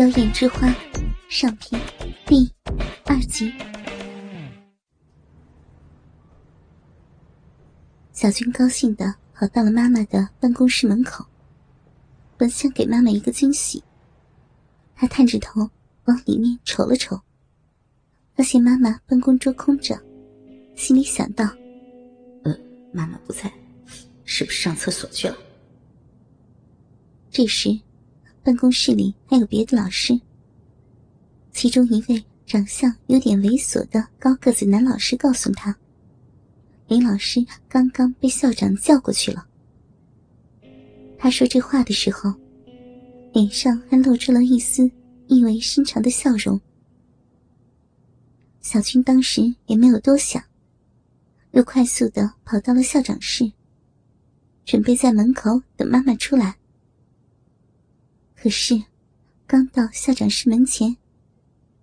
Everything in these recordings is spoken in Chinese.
妖艳之花上篇第二集。小军高兴的跑到了妈妈的办公室门口，本想给妈妈一个惊喜。他探着头往里面瞅了瞅，发现妈妈办公桌空着，心里想到：“呃，妈妈不在，是不是上厕所去了？”这时。办公室里还有别的老师，其中一位长相有点猥琐的高个子男老师告诉他：“林老师刚刚被校长叫过去了。”他说这话的时候，脸上还露出了一丝意味深长的笑容。小军当时也没有多想，又快速的跑到了校长室，准备在门口等妈妈出来。可是，刚到校长室门前，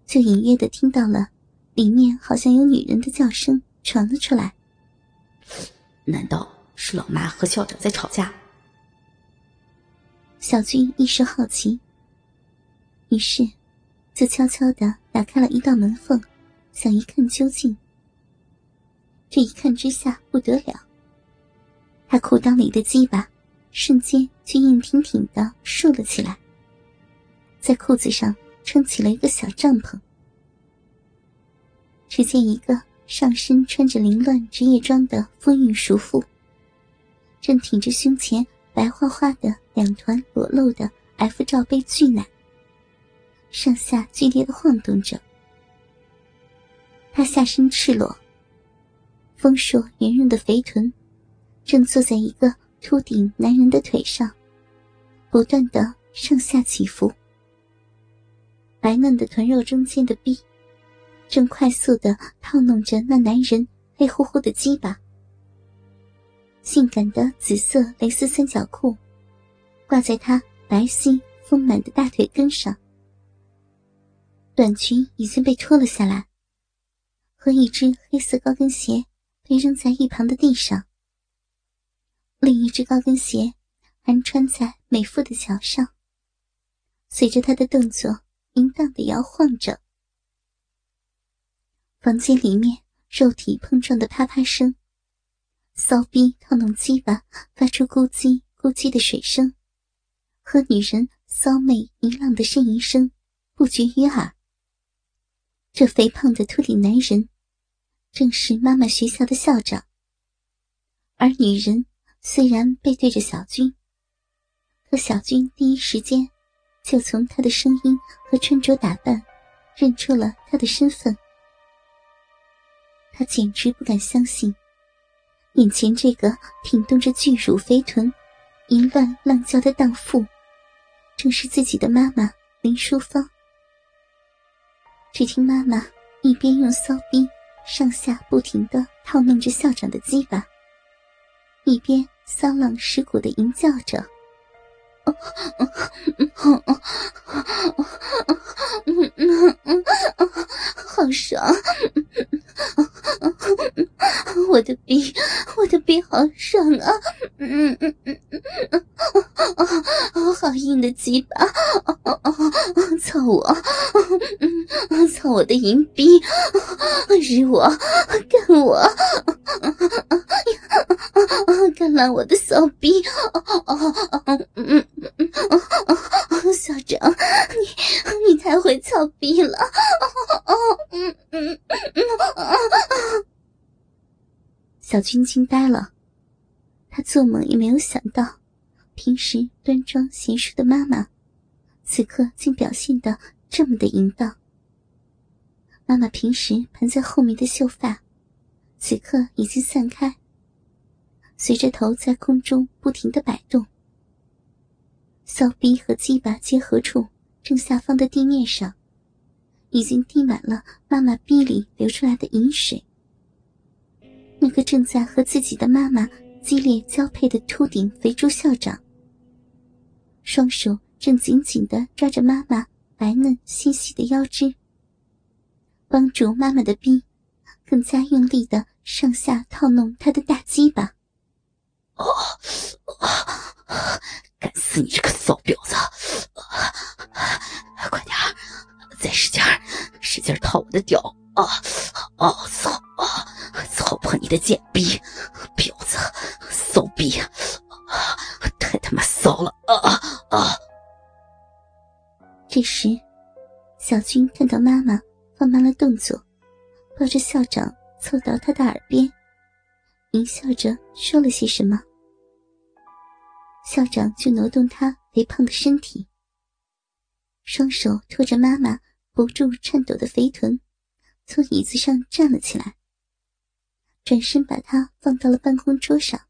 就隐约的听到了里面好像有女人的叫声传了出来。难道是老妈和校长在吵架？小军一时好奇，于是就悄悄的打开了一道门缝，想一看究竟。这一看之下不得了，他裤裆里的鸡巴瞬间就硬挺挺的竖了起来。在裤子上撑起了一个小帐篷。只见一个上身穿着凌乱职业装的妇运熟妇，正挺着胸前白花花的两团裸露的 F 罩杯巨奶，上下剧烈的晃动着。她下身赤裸，丰硕圆润的肥臀，正坐在一个秃顶男人的腿上，不断的上下起伏。白嫩的臀肉中间的臂，正快速的套弄着那男人黑乎乎的鸡巴。性感的紫色蕾丝三角裤，挂在他白皙丰满的大腿根上。短裙已经被脱了下来，和一只黑色高跟鞋被扔在一旁的地上。另一只高跟鞋还穿在美妇的脚上。随着他的动作。淫荡的摇晃着，房间里面肉体碰撞的啪啪声，骚逼套弄鸡巴发出咕叽咕叽的水声，和女人骚媚淫浪的呻吟声不绝于耳。这肥胖的秃顶男人，正是妈妈学校的校长。而女人虽然背对着小军，可小军第一时间。就从他的声音和穿着打扮，认出了他的身份。他简直不敢相信，眼前这个挺动着巨乳肥臀、淫乱浪叫的荡妇，正是自己的妈妈林淑芳。只听妈妈一边用骚逼上下不停的套弄着校长的鸡巴，一边骚浪尸骨的吟叫着。好爽！我的鼻，我的鼻好爽啊！嗯嗯嗯嗯，好硬的鸡巴！操我！操我的银逼！日我，干我！干烂我的骚逼！嗯。校长，你你太会操逼了！哦哦哦小军惊呆了，他做梦也没有想到，平时端庄贤淑的妈妈，此刻竟表现的这么的淫荡。妈妈平时盘在后面的秀发，此刻已经散开，随着头在空中不停的摆动。骚逼和鸡巴结合处正下方的地面上，已经滴满了妈妈逼里流出来的饮水。那个正在和自己的妈妈激烈交配的秃顶肥猪校长，双手正紧紧的抓着妈妈白嫩纤细的腰肢，帮助妈妈的逼更加用力的上下套弄她的大鸡巴。哦，干死你这个骚婊子！快点再使，劲儿，使劲套我的屌啊！啊操啊！操破你的贱逼，婊子，骚逼，太他妈骚了啊啊！这时，小军看到妈妈放慢了动作，抱着校长凑到他的耳边，狞笑着说了些什么。校长就挪动他肥胖的身体，双手托着妈妈不住颤抖的肥臀，从椅子上站了起来，转身把她放到了办公桌上。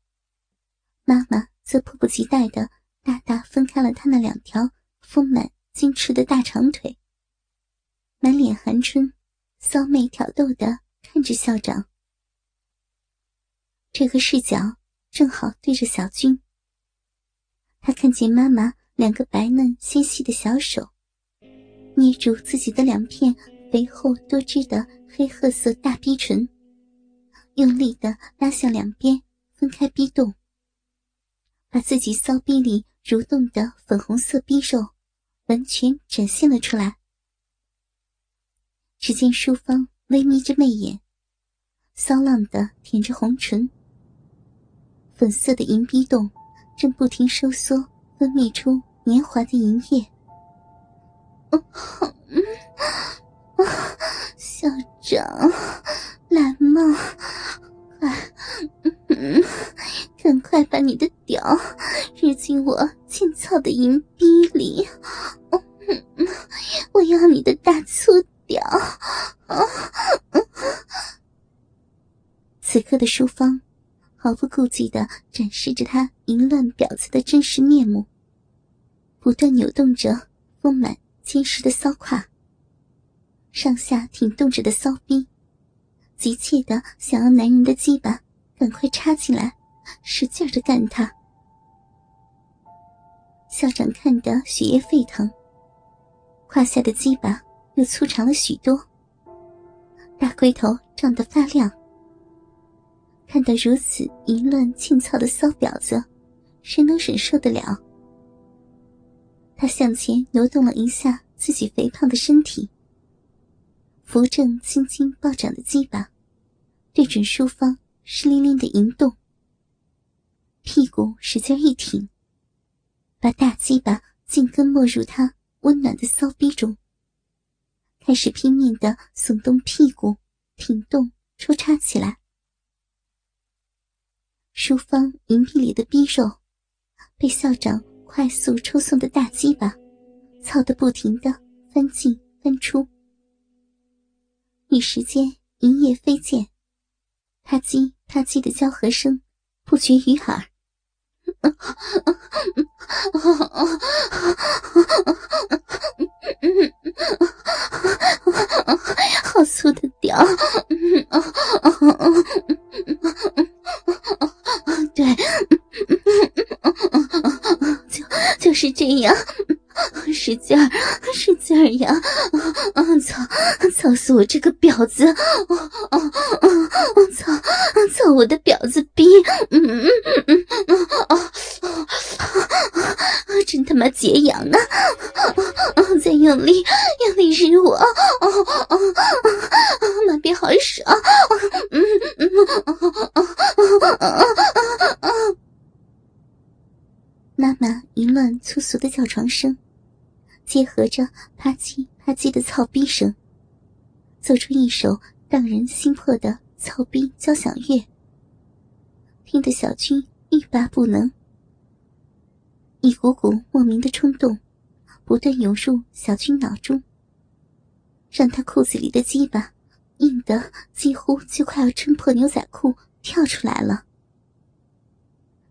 妈妈则迫不及待的大大分开了她那两条丰满精致的大长腿，满脸寒春，骚媚挑逗的看着校长。这个视角正好对着小军。他看见妈妈两个白嫩纤细的小手，捏住自己的两片肥厚多汁的黑褐色大逼唇，用力的拉向两边，分开逼洞，把自己骚逼里蠕动的粉红色逼肉完全展现了出来。只见淑芳微眯着媚眼，骚浪的舔着红唇，粉色的银逼洞。正不停收缩，分泌出黏滑的银液。校长，来嘛，快，赶快把你的屌日进我劲操的银逼里！我要你的大粗屌！此刻的淑芳。毫不顾忌的展示着他淫乱婊子的真实面目，不断扭动着丰满坚实的骚胯，上下挺动着的骚逼，急切的想要男人的鸡巴赶快插进来，使劲的干他。校长看得血液沸腾，胯下的鸡巴又粗长了许多，大龟头胀得发亮。看到如此淫乱劲操的骚婊子，谁能忍受得了？他向前挪动了一下自己肥胖的身体，扶正青筋暴涨的鸡巴，对准淑芳湿淋淋的淫洞，屁股使劲一挺，把大鸡巴紧跟没入他温暖的骚逼中，开始拼命的耸动屁股，挺动抽插起来。淑芳银币里的逼肉，被校长快速抽送的大鸡巴，操得不停的翻进翻出。一时间，银叶飞溅，啪叽啪叽的交合声不绝于耳。好粗的屌！对，就就是这样，使劲儿，使劲儿呀！啊操，操死我这个婊子！啊啊啊！操，操我的婊子逼！嗯嗯嗯嗯啊啊！真他妈解痒啊！啊！再用力，用力日我！啊啊啊！妈逼好爽！嗯嗯啊啊啊啊啊！妈妈淫乱粗俗的叫床声，结合着啪叽啪叽的操逼声，奏出一首让人心魄的操逼交响乐，听得小军欲罢不能。一股股莫名的冲动，不断涌入小军脑中，让他裤子里的鸡巴硬得几乎就快要撑破牛仔裤跳出来了。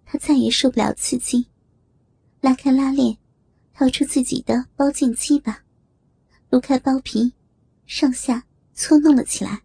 他再也受不了刺激。拉开拉链，掏出自己的包茎鸡巴，撸开包皮，上下搓弄了起来。